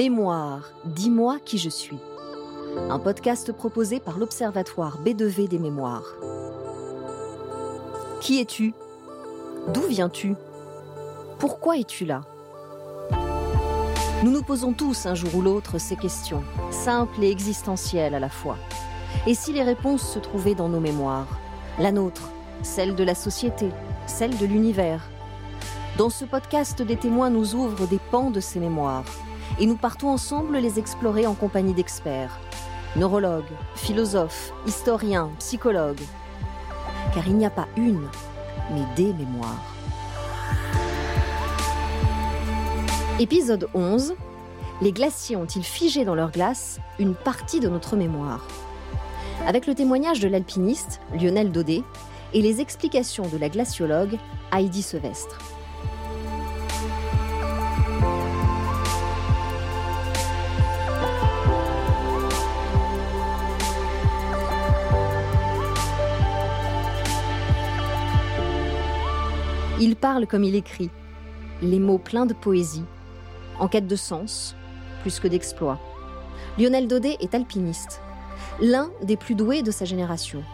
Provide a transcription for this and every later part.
Mémoire, dis-moi qui je suis. Un podcast proposé par l'Observatoire B2V des mémoires. Qui es-tu? D'où viens-tu? Pourquoi es-tu là? Nous nous posons tous un jour ou l'autre ces questions, simples et existentielles à la fois. Et si les réponses se trouvaient dans nos mémoires? La nôtre, celle de la société, celle de l'univers. Dans ce podcast, des témoins nous ouvrent des pans de ces mémoires et nous partons ensemble les explorer en compagnie d'experts, neurologues, philosophes, historiens, psychologues. Car il n'y a pas une, mais des mémoires. Épisode 11. Les glaciers ont-ils figé dans leur glace une partie de notre mémoire? Avec le témoignage de l'alpiniste Lionel Daudet et les explications de la glaciologue Heidi Sevestre. Il parle comme il écrit, les mots pleins de poésie, en quête de sens, plus que d'exploit. Lionel Daudet est alpiniste, l'un des plus doués de sa génération.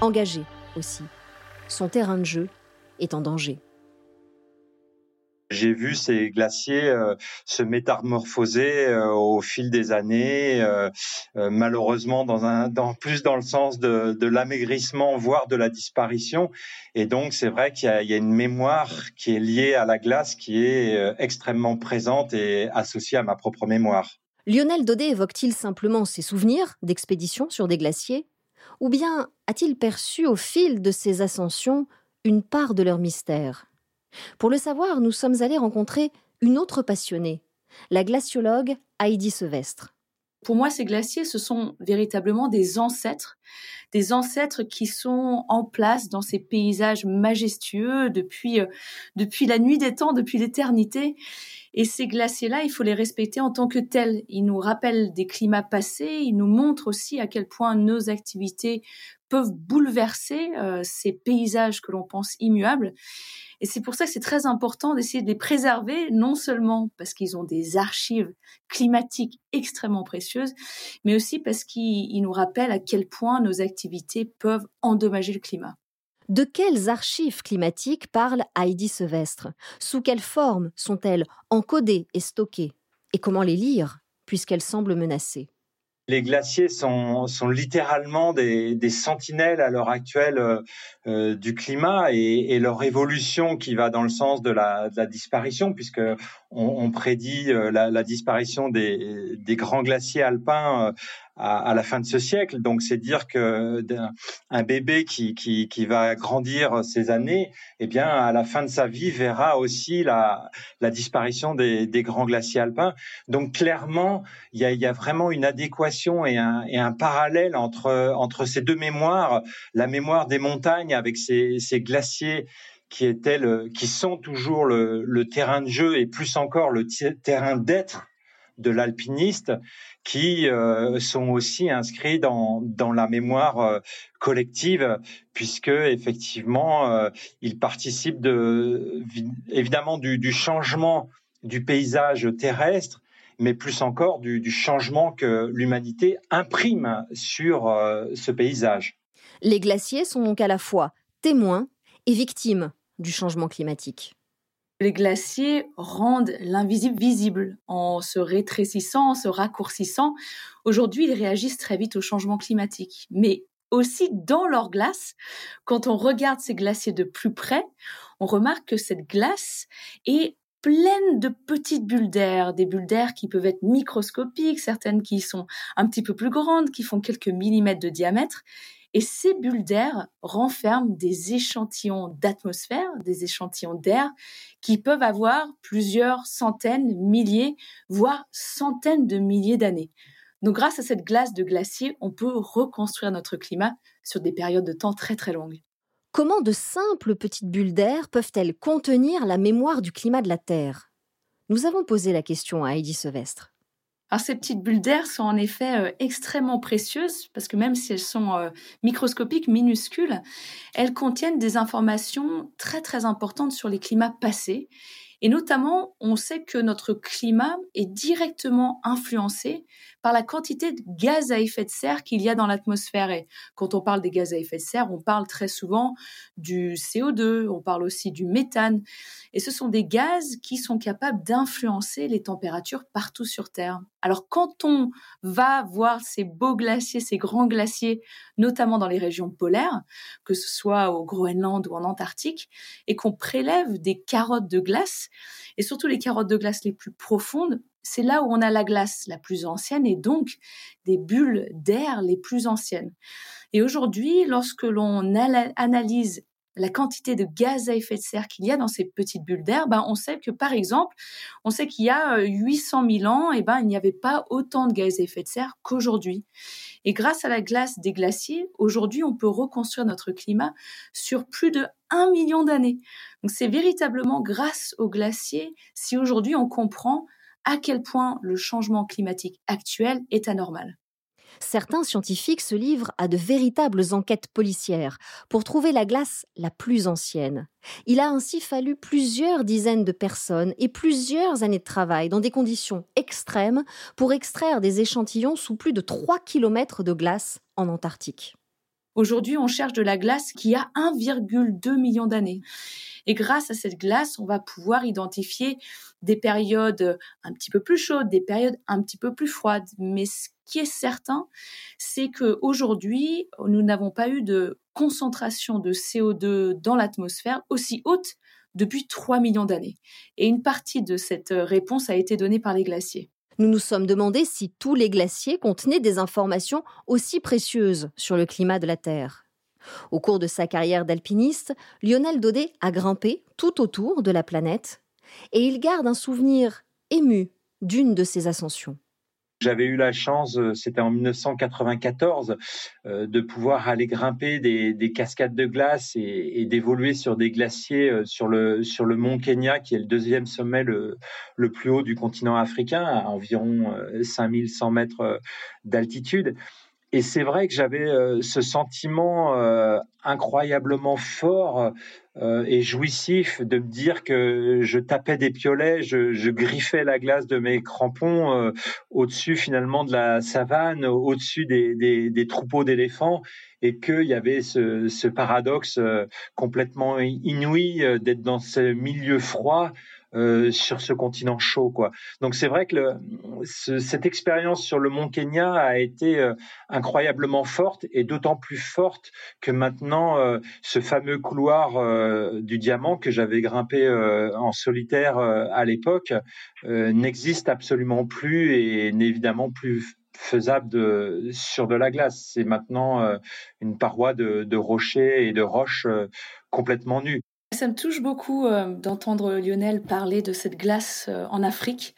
Engagé aussi. Son terrain de jeu est en danger. J'ai vu ces glaciers euh, se métamorphoser euh, au fil des années, euh, malheureusement dans un, dans plus dans le sens de, de l'amaigrissement, voire de la disparition. Et donc c'est vrai qu'il y, y, a une mémoire qui est liée à la glace, qui est extrêmement présente et associée à ma propre mémoire. Lionel Daudet évoque-t-il simplement ses souvenirs d'expéditions sur des glaciers, ou bien a-t-il perçu au fil de ses ascensions une part de leur mystère? Pour le savoir, nous sommes allés rencontrer une autre passionnée, la glaciologue Heidi Sevestre. Pour moi, ces glaciers, ce sont véritablement des ancêtres, des ancêtres qui sont en place dans ces paysages majestueux depuis, euh, depuis la nuit des temps, depuis l'éternité. Et ces glaciers-là, il faut les respecter en tant que tels. Ils nous rappellent des climats passés, ils nous montrent aussi à quel point nos activités peuvent bouleverser euh, ces paysages que l'on pense immuables. Et c'est pour ça que c'est très important d'essayer de les préserver, non seulement parce qu'ils ont des archives climatiques extrêmement précieuses, mais aussi parce qu'ils nous rappellent à quel point nos activités peuvent endommager le climat. De quelles archives climatiques parle Heidi Sevestre? Sous quelle forme sont-elles encodées et stockées? Et comment les lire, puisqu'elles semblent menacées? Les glaciers sont, sont littéralement des, des sentinelles à l'heure actuelle euh, euh, du climat et, et, leur évolution qui va dans le sens de la, de la disparition, puisque on, on prédit euh, la, la, disparition des, des, grands glaciers alpins à, la fin de ce siècle. Donc, c'est dire que un bébé qui, qui, va grandir ces années, eh bien, à la fin de sa vie, verra aussi la, disparition des, grands glaciers alpins. Donc, clairement, il y a, vraiment une adéquation et un, parallèle entre, entre ces deux mémoires. La mémoire des montagnes avec ces, glaciers qui étaient qui sont toujours le, terrain de jeu et plus encore le terrain d'être de l'alpiniste qui euh, sont aussi inscrits dans, dans la mémoire euh, collective puisque effectivement euh, ils participent de évidemment du, changement du paysage terrestre mais plus encore du changement que l'humanité imprime sur ce paysage. Les glaciers sont donc à la fois témoins et victimes du changement climatique. Les glaciers rendent l'invisible visible en se rétrécissant, en se raccourcissant. Aujourd'hui, ils réagissent très vite au changement climatique. Mais aussi dans leur glace, quand on regarde ces glaciers de plus près, on remarque que cette glace est pleine de petites bulles d'air, des bulles d'air qui peuvent être microscopiques, certaines qui sont un petit peu plus grandes, qui font quelques millimètres de diamètre, et ces bulles d'air renferment des échantillons d'atmosphère, des échantillons d'air qui peuvent avoir plusieurs centaines, milliers, voire centaines de milliers d'années. Donc grâce à cette glace de glacier, on peut reconstruire notre climat sur des périodes de temps très très longues. Comment de simples petites bulles d'air peuvent-elles contenir la mémoire du climat de la Terre? Nous avons posé la question à Heidi Sevestre. Alors ces petites bulles d'air sont en effet euh, extrêmement précieuses parce que même si elles sont euh, microscopiques, minuscules, elles contiennent des informations très très importantes sur les climats passés. Et notamment, on sait que notre climat est directement influencé par la quantité de gaz à effet de serre qu'il y a dans l'atmosphère. Et quand on parle des gaz à effet de serre, on parle très souvent du CO2, on parle aussi du méthane. Et ce sont des gaz qui sont capables d'influencer les températures partout sur Terre. Alors quand on va voir ces beaux glaciers, ces grands glaciers, notamment dans les régions polaires, que ce soit au Groenland ou en Antarctique, et qu'on prélève des carottes de glace, et surtout les carottes de glace les plus profondes, c'est là où on a la glace la plus ancienne et donc des bulles d'air les plus anciennes. Et aujourd'hui, lorsque l'on analyse la quantité de gaz à effet de serre qu'il y a dans ces petites bulles d'air, ben on sait que par exemple, on sait qu'il y a 800 euh, 000 ans, et eh ben il n'y avait pas autant de gaz à effet de serre qu'aujourd'hui. Et grâce à la glace des glaciers, aujourd'hui, on peut reconstruire notre climat sur plus de 1 million d'années. Donc c'est véritablement grâce aux glaciers si aujourd'hui on comprend à quel point le changement climatique actuel est anormal. Certains scientifiques se livrent à de véritables enquêtes policières pour trouver la glace la plus ancienne. Il a ainsi fallu plusieurs dizaines de personnes et plusieurs années de travail dans des conditions extrêmes pour extraire des échantillons sous plus de 3 km de glace en Antarctique. Aujourd'hui, on cherche de la glace qui a 1,2 million d'années. Et grâce à cette glace, on va pouvoir identifier des périodes un petit peu plus chaudes, des périodes un petit peu plus froides. Mais ce qui est certain, c'est qu'aujourd'hui, nous n'avons pas eu de concentration de CO2 dans l'atmosphère aussi haute depuis 3 millions d'années. Et une partie de cette réponse a été donnée par les glaciers nous nous sommes demandé si tous les glaciers contenaient des informations aussi précieuses sur le climat de la Terre. Au cours de sa carrière d'alpiniste, Lionel Daudet a grimpé tout autour de la planète et il garde un souvenir ému d'une de ses ascensions. J'avais eu la chance, euh, c'était en 1994, euh, de pouvoir aller grimper des, cascades de glace et, d'évoluer sur des glaciers euh, sur le sur le mont Kenya, qui est le deuxième sommet le, le plus haut du continent africain, à environ 5100 mètres d'altitude. Et c'est vrai que j'avais euh, ce sentiment euh, incroyablement fort euh, et jouissif de me dire que je tapais des piolets, je, griffais la glace de mes crampons au-dessus finalement de la savane, au-dessus des, troupeaux d'éléphants, et qu'il y avait ce paradoxe complètement inouï d'être dans ce milieu froid euh, sur ce continent chaud, quoi. Donc c'est vrai que le, cette expérience sur le Mont Kenya a été euh, incroyablement forte et d'autant plus forte que maintenant euh, ce fameux couloir du diamant que j'avais grimpé en solitaire à l'époque n'existe absolument plus et n'est évidemment plus faisable de, sur de la glace. C'est maintenant une paroi de, de rochers et de roches complètement nues. Ça me touche beaucoup euh, d'entendre Lionel parler de cette glace euh, en Afrique.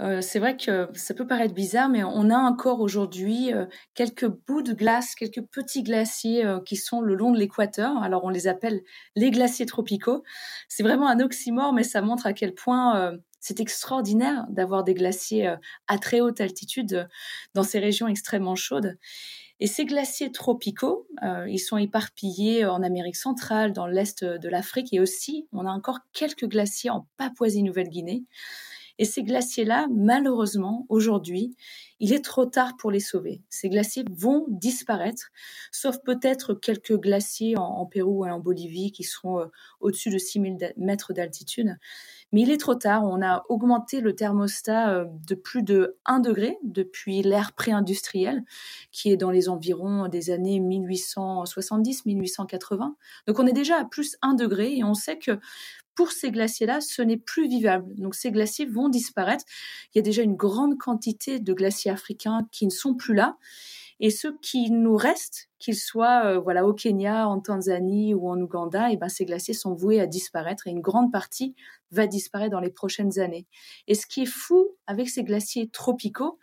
Euh, c'est vrai que ça peut paraître bizarre, mais on a encore aujourd'hui quelques bouts de glace, quelques petits glaciers qui sont le long de l'équateur. Alors on les appelle les glaciers tropicaux. C'est vraiment un oxymore, mais ça montre à quel point c'est extraordinaire d'avoir des glaciers à très haute altitude dans ces régions extrêmement chaudes. Et ces glaciers tropicaux, euh, ils sont éparpillés en Amérique centrale, dans l'est de l'Afrique et aussi, on a encore quelques glaciers en Papouasie-Nouvelle-Guinée. Et ces glaciers-là, malheureusement, aujourd'hui, il est trop tard pour les sauver. Ces glaciers vont disparaître, sauf peut-être quelques glaciers en, Pérou et en Bolivie qui seront euh, au-dessus de 6000 mètres d'altitude. Mais il est trop tard. On a augmenté le thermostat euh, de plus de 1 degré depuis l'ère pré-industrielle, qui est dans les environs des années 1870-1880. Donc on est déjà à plus 1 degré et on sait que pour ces glaciers-là, ce n'est plus vivable. Donc ces glaciers vont disparaître. Il y a déjà une grande quantité de glaciers africains qui ne sont plus là. Et ceux qui nous restent, qu'ils soient euh, voilà au Kenya, en Tanzanie ou en Ouganda, et eh ben ces glaciers sont voués à disparaître et une grande partie va disparaître dans les prochaines années. Et ce qui est fou avec ces glaciers tropicaux,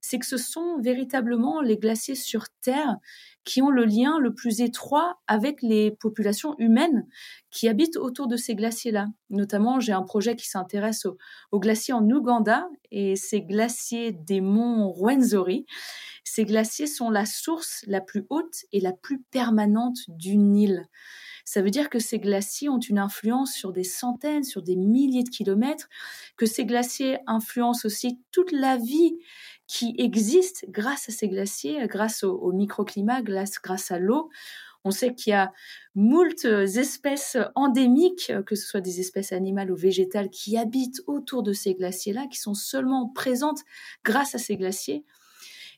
c'est que ce sont véritablement les glaciers sur Terre qui ont le lien le plus étroit avec les populations humaines qui habitent autour de ces glaciers-là. Notamment, j'ai un projet qui s'intéresse aux, glaciers en Ouganda et ces glaciers des monts Rwenzori. ces glaciers sont la source la plus haute et la plus permanente du Nil. Ça veut dire que ces glaciers ont une influence sur des centaines, sur des milliers de kilomètres, que ces glaciers influencent aussi toute la vie qui existe grâce à ces glaciers, grâce au, microclimat, grâce, grâce à l'eau. On sait qu'il y a moult espèces endémiques, que ce soit des espèces animales ou végétales, qui habitent autour de ces glaciers-là, qui sont seulement présentes grâce à ces glaciers.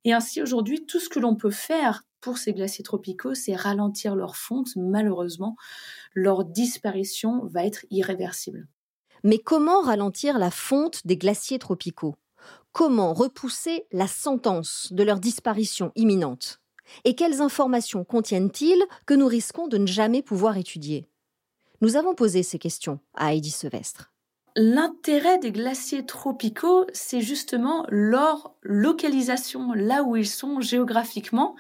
Et ainsi, aujourd'hui, tout ce que l'on peut faire pour ces glaciers tropicaux, c'est ralentir leur fonte. Malheureusement, leur disparition va être irréversible. Mais comment ralentir la fonte des glaciers tropicaux? Comment repousser la sentence de leur disparition imminente Et quelles informations contiennent-ils que nous risquons de ne jamais pouvoir étudier? Nous avons posé ces questions à Heidi Sevestre. L'intérêt des glaciers tropicaux, c'est justement leur localisation, là où ils sont géographiquement.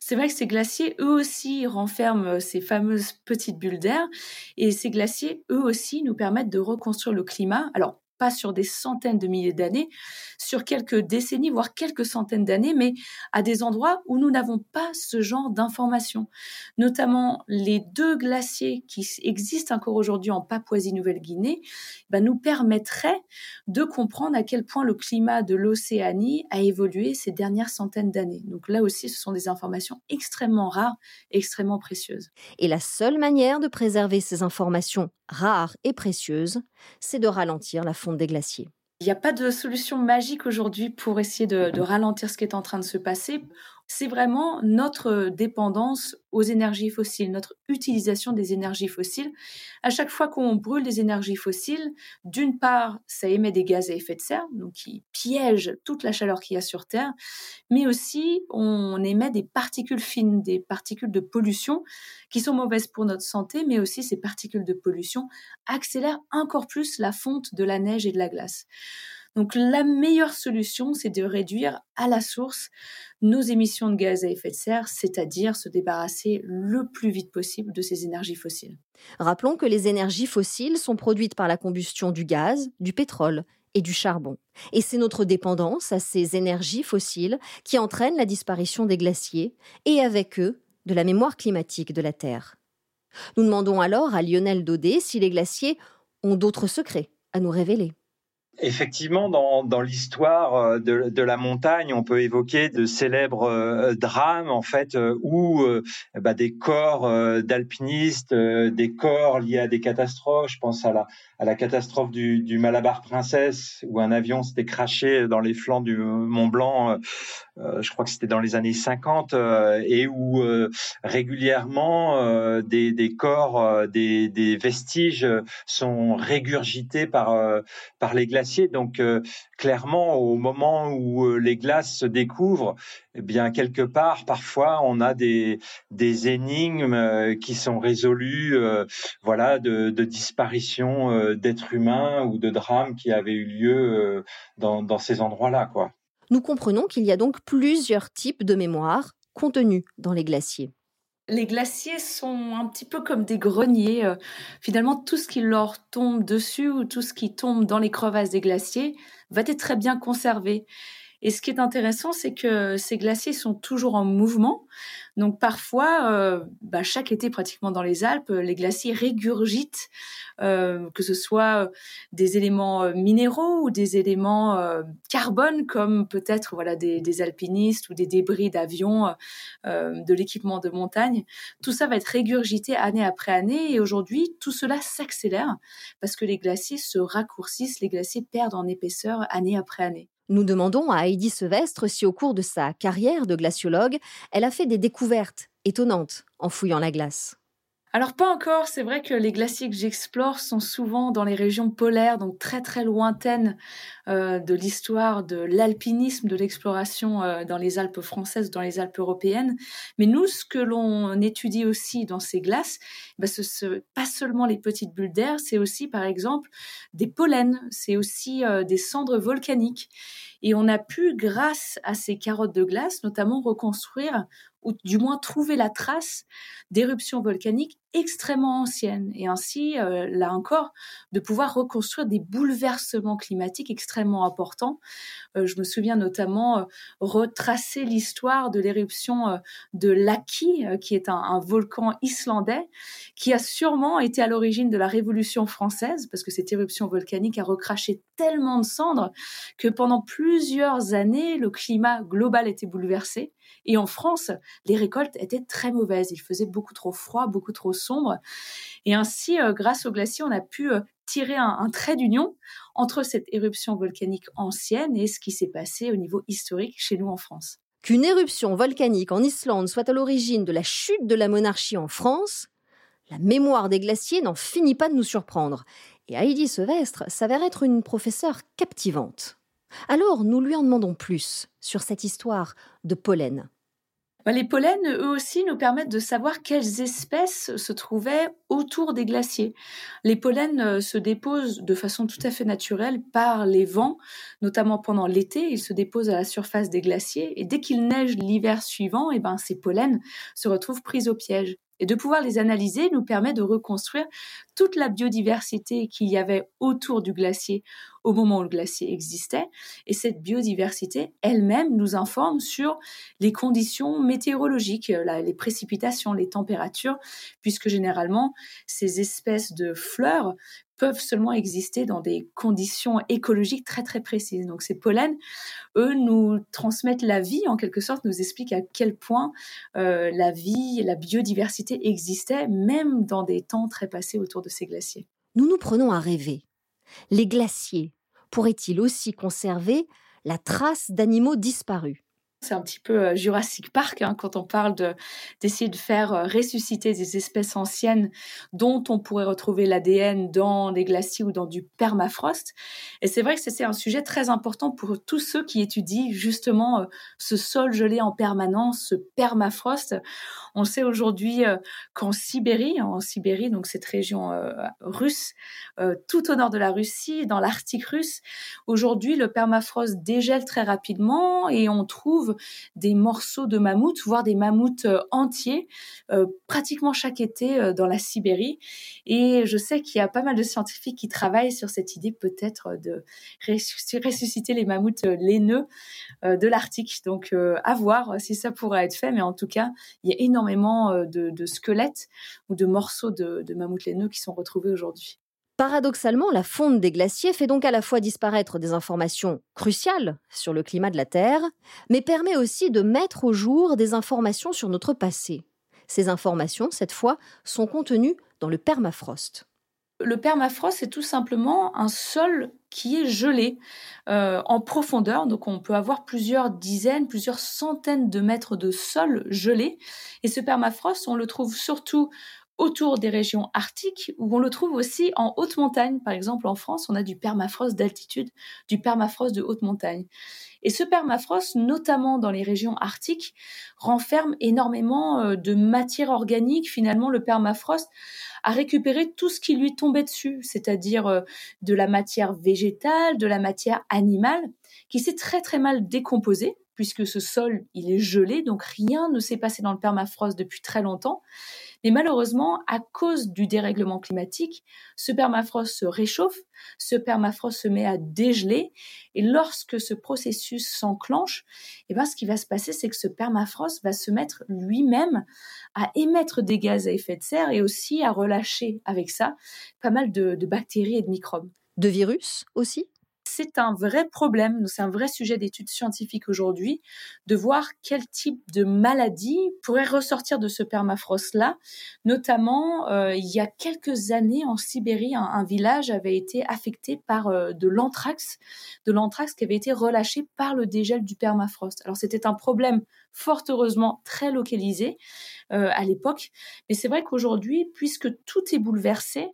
C'est vrai que ces glaciers, eux aussi, renferment ces fameuses petites bulles d'air, et ces glaciers, eux aussi, nous permettent de reconstruire le climat. Alors, pas sur des centaines de milliers d'années, sur quelques décennies, voire quelques centaines d'années, mais à des endroits où nous n'avons pas ce genre d'informations. Notamment les deux glaciers qui existent encore aujourd'hui en Papouasie-Nouvelle-Guinée ben, nous permettraient de comprendre à quel point le climat de l'Océanie a évolué ces dernières centaines d'années. Donc là aussi, ce sont des informations extrêmement rares, extrêmement précieuses. Et la seule manière de préserver ces informations rares et précieuses, c'est de ralentir la des glaciers. Il n'y a pas de solution magique aujourd'hui pour essayer de, ralentir ce qui est en train de se passer c'est vraiment notre dépendance aux énergies fossiles, notre utilisation des énergies fossiles. À chaque fois qu'on brûle des énergies fossiles, d'une part, ça émet des gaz à effet de serre, donc qui piègent toute la chaleur qu'il y a sur Terre, mais aussi on émet des particules fines, des particules de pollution qui sont mauvaises pour notre santé, mais aussi ces particules de pollution accélèrent encore plus la fonte de la neige et de la glace. Donc la meilleure solution, c'est de réduire à la source nos émissions de gaz à effet de serre, c'est-à-dire se débarrasser le plus vite possible de ces énergies fossiles. Rappelons que les énergies fossiles sont produites par la combustion du gaz, du pétrole et du charbon. Et c'est notre dépendance à ces énergies fossiles qui entraîne la disparition des glaciers et avec eux de la mémoire climatique de la Terre. Nous demandons alors à Lionel Daudet si les glaciers ont d'autres secrets à nous révéler. Effectivement, dans, dans l'histoire euh, de, de, la montagne, on peut évoquer de célèbres euh, drames en fait euh, où bah, des corps d'alpinistes, des corps liés à des catastrophes. Je pense à la, à la catastrophe du, du Malabar Princess où un avion s'était craché dans les flancs du Mont Blanc. je crois que c'était dans les années 50 et où régulièrement des, des, corps, des, des, vestiges sont régurgités par par les glaciers donc euh, clairement, au moment où euh, les glaces se découvrent, eh bien quelque part, parfois, on a des, des énigmes euh, qui sont résolues, voilà, de, disparition d'êtres humains ou de drames qui avaient eu lieu dans, dans ces endroits-là, quoi. Nous comprenons qu'il y a donc plusieurs types de mémoire contenus dans les glaciers les glaciers sont un petit peu comme des greniers. Euh, finalement, tout ce qui leur tombe dessus ou tout ce qui tombe dans les crevasses des glaciers va être très bien conservé. Et ce qui est intéressant, c'est que ces glaciers sont toujours en mouvement. Donc parfois, euh, bah, chaque été pratiquement dans les Alpes, les glaciers régurgitent, euh, que ce soit des éléments euh, minéraux ou des éléments euh, carbone, comme peut-être voilà des, alpinistes ou des débris d'avions, euh, de l'équipement de montagne. Tout ça va être régurgité année après année, et aujourd'hui, tout cela s'accélère parce que les glaciers se raccourcissent, les glaciers perdent en épaisseur année après année. Nous demandons à Heidi Sevestre si au cours de sa carrière de glaciologue, elle a fait des découvertes étonnantes en fouillant la glace. Alors pas encore, c'est vrai que les glaciers que j'explore sont souvent dans les régions polaires, donc très très lointaines euh, de l'histoire de l'alpinisme, de l'exploration euh, dans les Alpes françaises, dans les Alpes européennes. Mais nous, ce que l'on étudie aussi dans ces glaces, bah, ce, ce, pas seulement les petites bulles d'air, c'est aussi par exemple des pollens, c'est aussi euh, des cendres volcaniques. Et on a pu, grâce à ces carottes de glace, notamment reconstruire ou du moins trouver la trace d'éruptions volcaniques extrêmement anciennes et ainsi, euh, là encore, de pouvoir reconstruire des bouleversements climatiques extrêmement importants. Euh, je me souviens notamment euh, retracer l'histoire de l'éruption de Laki, qui est un, volcan islandais, qui a sûrement été à l'origine de la Révolution française, parce que cette éruption volcanique a recraché tellement de cendres que pendant plusieurs années, le climat global était bouleversé. Et en France, les récoltes étaient très mauvaises. Il faisait beaucoup trop froid, beaucoup trop sombre. Et ainsi, euh, grâce au glacier, on a pu euh, tirer un, trait d'union entre cette éruption volcanique ancienne et ce qui s'est passé au niveau historique chez nous en France. Qu'une éruption volcanique en Islande soit à l'origine de la chute de la monarchie en France, la mémoire des glaciers n'en finit pas de nous surprendre. Et Heidi Sevestre s'avère être une professeure captivante. Alors nous lui en demandons plus sur cette histoire de pollen. Bah, les pollens, eux aussi, nous permettent de savoir quelles espèces se trouvaient autour des glaciers. Les pollens euh, se déposent de façon tout à fait naturelle par les vents, notamment pendant l'été. Ils se déposent à la surface des glaciers et dès qu'il neige l'hiver suivant, eh ben, ces pollens se retrouvent pris au piège. Et de pouvoir les analyser nous permet de reconstruire toute la biodiversité qu'il y avait autour du glacier au moment où le glacier existait. Et cette biodiversité elle-même nous informe sur les conditions météorologiques, les précipitations, les températures, puisque généralement ces espèces de fleurs peuvent seulement exister dans des conditions écologiques très très précises. Donc ces pollens, eux, nous transmettent la vie en quelque sorte, nous expliquent à quel point euh, la vie la biodiversité existaient même dans des temps très passés autour de ces glaciers. Nous nous prenons à rêver. Les glaciers pourraient-ils aussi conserver la trace d'animaux disparus? C'est un petit peu euh, Jurassic Park hein, quand on parle de d'essayer de faire euh, ressusciter des espèces anciennes dont on pourrait retrouver l'ADN dans des glaciers ou dans du permafrost. Et c'est vrai que c'est un sujet très important pour tous ceux qui étudient justement euh, ce sol gelé en permanence, ce permafrost. On sait aujourd'hui qu'en Sibérie, en Sibérie, donc cette région russe, tout au nord de la Russie, dans l'Arctique russe, aujourd'hui le permafrost dégèle très rapidement et on trouve des morceaux de mammouth, voire des mammouths euh, entiers, euh, pratiquement chaque été euh, dans la Sibérie. Et je sais qu'il y a pas mal de scientifiques qui travaillent sur cette idée peut-être de ressusciter les mammouths laineux de l'Arctique. Donc à voir si ça pourrait être fait, mais en tout cas, il y a énormément de, squelettes ou de morceaux de, de mammouths laineux qui sont retrouvés aujourd'hui. Paradoxalement, la fonte des glaciers fait donc à la fois disparaître des informations cruciales sur le climat de la Terre, mais permet aussi de mettre au jour des informations sur notre passé. Ces informations, cette fois, sont contenues dans le permafrost. Le permafrost, c'est tout simplement un sol qui est gelé euh, en profondeur. Donc on peut avoir plusieurs dizaines, plusieurs centaines de mètres de sol gelé. Et ce permafrost, on le trouve surtout autour des régions arctiques, où on le trouve aussi en haute montagne. Par exemple, en France, on a du permafrost d'altitude, du permafrost de haute montagne. Et ce permafrost, notamment dans les régions arctiques, renferme énormément euh, de matière organique. Finalement, le permafrost a récupéré tout ce qui lui tombait dessus, c'est-à-dire euh, de la matière végétale, de la matière animale, qui s'est très très mal décomposée puisque ce sol, il est gelé, donc rien ne s'est passé dans le permafrost depuis très longtemps. Mais malheureusement, à cause du dérèglement climatique, ce permafrost se réchauffe, ce permafrost se met à dégeler, et lorsque ce processus s'enclenche, eh ben, ce qui va se passer, c'est que ce permafrost va se mettre lui-même à émettre des gaz à effet de serre et aussi à relâcher avec ça pas mal de, de bactéries et de microbes. De virus aussi? C'est un vrai problème, c'est un vrai sujet d'études scientifiques aujourd'hui, de voir quel type de maladie pourrait ressortir de ce permafrost-là. Notamment, euh, il y a quelques années en Sibérie, un, village avait été affecté par euh, de l'anthrax, de l'anthrax qui avait été relâché par le dégel du permafrost. Alors c'était un problème fort heureusement très localisé euh, à l'époque, mais c'est vrai qu'aujourd'hui, puisque tout est bouleversé,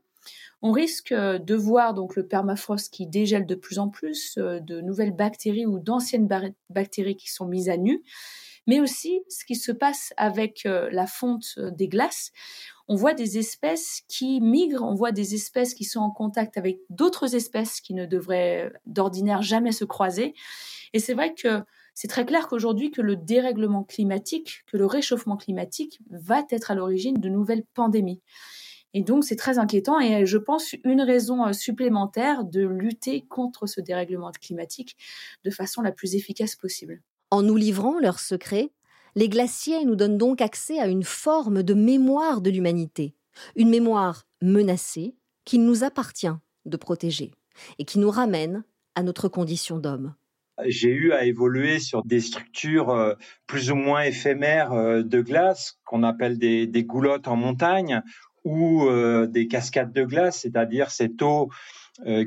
on risque euh, de voir donc le permafrost qui dégèle de plus en plus, euh, de nouvelles bactéries ou d'anciennes bactéries qui sont mises à nu, mais aussi ce qui se passe avec euh, la fonte des glaces. On voit des espèces qui migrent, on voit des espèces qui sont en contact avec d'autres espèces qui ne devraient d'ordinaire jamais se croiser. Et c'est vrai que c'est très clair qu'aujourd'hui que le dérèglement climatique, que le réchauffement climatique va être à l'origine de nouvelles pandémies. Et donc c'est très inquiétant et je pense une raison euh, supplémentaire de lutter contre ce dérèglement climatique de façon la plus efficace possible. En nous livrant leurs secrets, les glaciers nous donnent donc accès à une forme de mémoire de l'humanité, une mémoire menacée qu'il nous appartient de protéger et qui nous ramène à notre condition d'homme j'ai eu à évoluer sur des structures euh, plus ou moins éphémères euh, de glace qu'on appelle des, goulottes en montagne ou euh, des cascades de glace, c'est-à-dire cette eau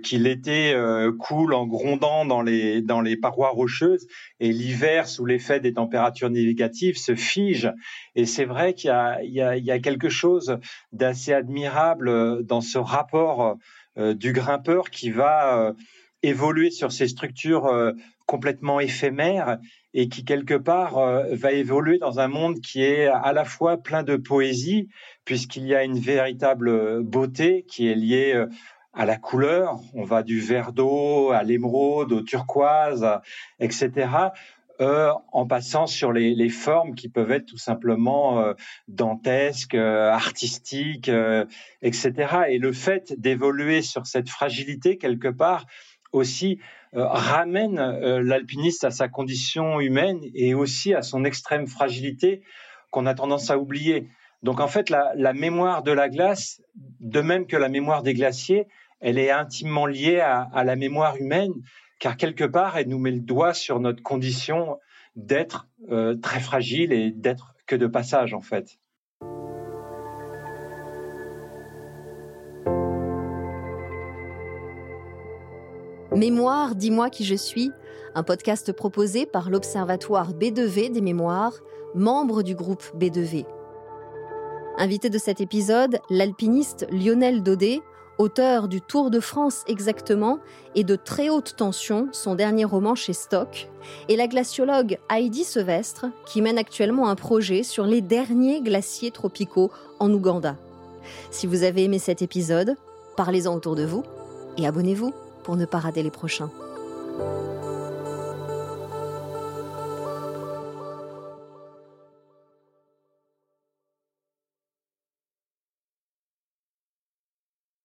qui l'été coule en grondant dans les, dans les parois rocheuses et l'hiver, sous l'effet des températures négatives, se fige. Et c'est vrai qu'il y, y, y a, quelque chose d'assez admirable dans ce rapport du grimpeur qui va évoluer sur ces structures complètement éphémère et qui quelque part euh, va évoluer dans un monde qui est à la fois plein de poésie puisqu'il y a une véritable beauté qui est liée euh, à la couleur. On va du vert d'eau à l'émeraude, au turquoise, etc. Euh, en passant sur les, formes qui peuvent être tout simplement euh, dantesques, artistiques, etc. Et le fait d'évoluer sur cette fragilité quelque part aussi euh, ramène euh, l'alpiniste à sa condition humaine et aussi à son extrême fragilité qu'on a tendance à oublier. Donc en fait, la, mémoire de la glace, de même que la mémoire des glaciers, elle est intimement liée à, la mémoire humaine, car quelque part, elle nous met le doigt sur notre condition d'être euh, très fragile et d'être que de passage en fait. Mémoire, dis-moi qui je suis, un podcast proposé par l'Observatoire B2V des mémoires, membre du groupe B2V. Invité de cet épisode, l'alpiniste Lionel Daudet, auteur du Tour de France exactement et de Très haute tension, son dernier roman chez Stock, et la glaciologue Heidi Sevestre, qui mène actuellement un projet sur les derniers glaciers tropicaux en Ouganda. Si vous avez aimé cet épisode, parlez-en autour de vous et abonnez-vous pour ne pas rater les prochains.